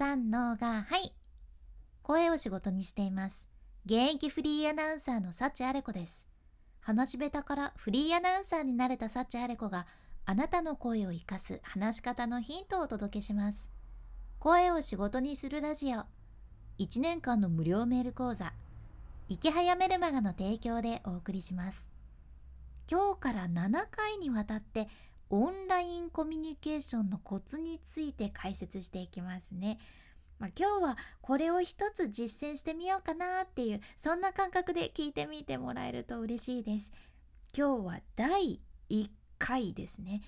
三のがはい。声を仕事にしています。現役フリーアナウンサーの幸あれ子です。話し下手からフリーアナウンサーになれた幸あれ子があなたの声を生かす話し方のヒントをお届けします。声を仕事にするラジオ。1年間の無料メール講座。池早メルマガの提供でお送りします。今日から7回にわたってオンラインコミュニケーションのコツについて解説していきますね。まあ、今日はこれを一つ実践してみようかなっていうそんな感覚で聞いてみてもらえると嬉しいです。今日は第1回ですね。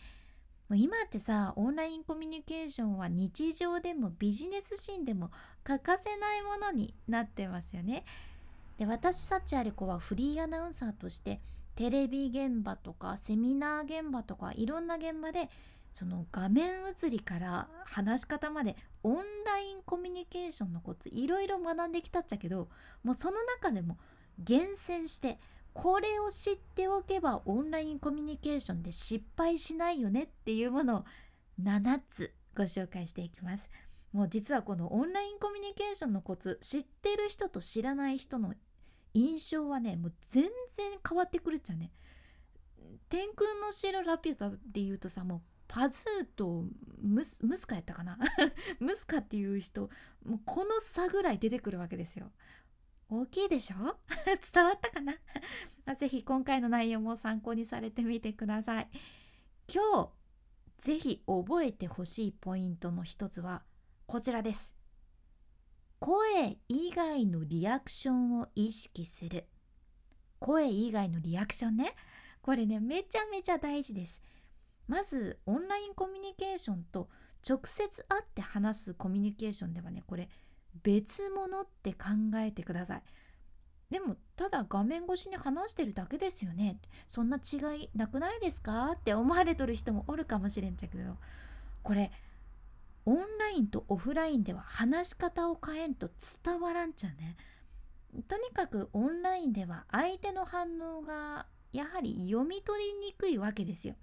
今ってさオンラインコミュニケーションは日常でもビジネスシーンでも欠かせないものになってますよね。で私サチアリコはフリーアナウンサーとしてテレビ現場とかセミナー現場とかいろんな現場でその画面映りから話し方までオンラインコミュニケーションのコツいろいろ学んできたっちゃけどもうその中でも厳選してこれを知っておけばオンラインコミュニケーションで失敗しないよねっていうものを7つご紹介していきます。もう実はこのオンラインコミュニケーションのコツ知ってる人と知らない人の印象はねもう全然変わってくるっちゃね。天空の城ラピュタっていうとさもうパズーとムスムスカやったかな？ムスカっていう人もうこの差ぐらい出てくるわけですよ。大きいでしょ？伝わったかな？ぜひ今回の内容も参考にされてみてください。今日ぜひ覚えてほしいポイントの一つはこちらです。声以外のリアクションを意識する。声以外のリアクションね。これねめちゃめちゃ大事です。まずオンラインコミュニケーションと直接会って話すコミュニケーションではねこれ別物って考えてください。でもただ画面越しに話してるだけですよね。そんな違いなくないですか？って思われとる人もおるかもしれんちゃけど。これオンラインとオフラインでは話し方を変えんと伝わらんちゃね。とにかくオンラインでは相手の反応がやはり読み取りにくいわけですよ。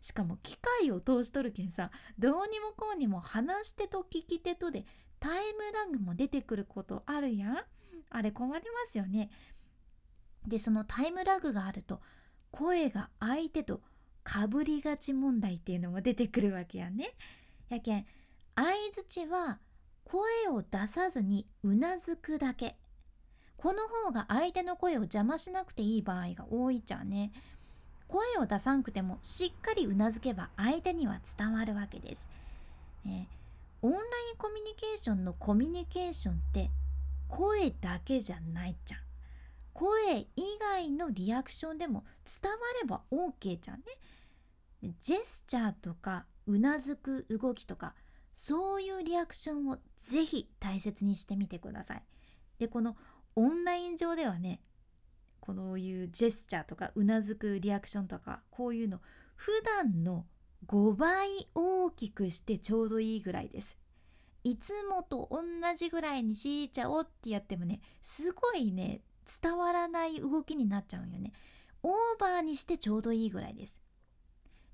しかも機械を通しとるけんさどうにもこうにも話し手と聞き手とでタイムラグも出てくることあるやん。あれ困りますよね。でそのタイムラグがあると声が相手とかぶりがち問題っていうのも出てくるわけやね。やけん相づちは声を出さずにうなずくだけ。この方が相手の声を邪魔しなくていい場合が多いじゃんね。声を出さんくてもしっかりうなずけば相手には伝わるわけです、え、オンラインコミュニケーションのコミュニケーションって声だけじゃないじゃん。声以外のリアクションでも伝われば OK じゃんね。ジェスチャーとかうなずく動きとかそういうリアクションをぜひ大切にしてみてください。でこのオンライン上ではねこういうジェスチャーとかうなずくリアクションとかこういうの普段の5倍大きくしてちょうどいいぐらいです。いつもと同じぐらいにしーちゃおってやってもねすごいね伝わらない動きになっちゃうんよね。オーバーにしてちょうどいいぐらいです。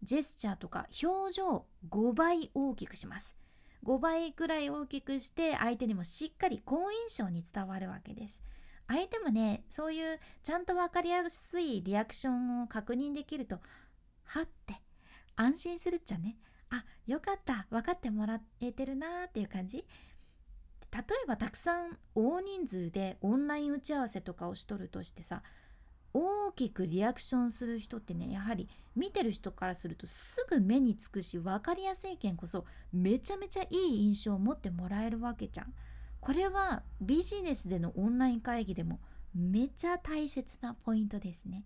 ジェスチャーとか表情5倍大きくします。5倍くらい大きくして相手にもしっかり好印象に伝わるわけです。相手もねそういうちゃんと分かりやすいリアクションを確認できるとはって安心するっちゃねあよかった分かってもらえてるなーっていう感じ例えばたくさん大人数でオンライン打ち合わせとかをしとるとしてさ大きくリアクションする人ってねやはり見てる人からするとすぐ目につくし分かりやすい件こそめちゃめちゃいい印象を持ってもらえるわけじゃん。これはビジネスでのオンライン会議でもめちゃ大切なポイントですね。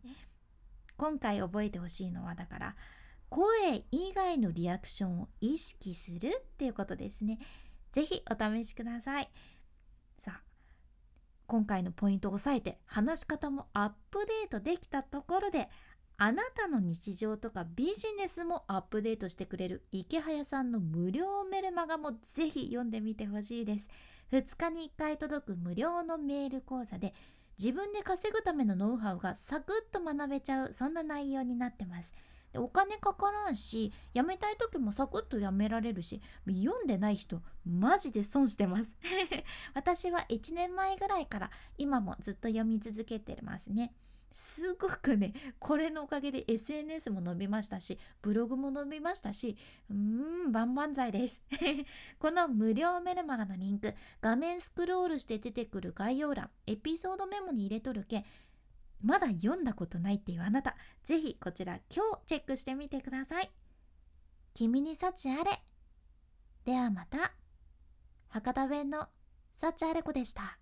今回覚えてほしいのはだから声以外のリアクションを意識するっていうことですね。是非お試しください。さあ今回のポイントを押さえて話し方もアップデートできたところであなたの日常とかビジネスもアップデートしてくれる池早さんの無料メルマガもぜひ読んでみてほしいです。2日に1回届く無料のメール講座で自分で稼ぐためのノウハウがサクッと学べちゃうそんな内容になってます。でお金かからんしやめたい時もサクッとやめられるし読んでない人マジで損してます。私は1年前ぐらいから今もずっと読み続けてますね。すごくねこれのおかげで SNS も伸びましたしブログも伸びましたしうーん万々歳です。この無料メルマガのリンク画面スクロールして出てくる概要欄エピソードメモに入れとるけまだ読んだことないっていうあなたぜひこちら今日チェックしてみてください。君に幸あれ。ではまた。博多弁の幸あれ子でした。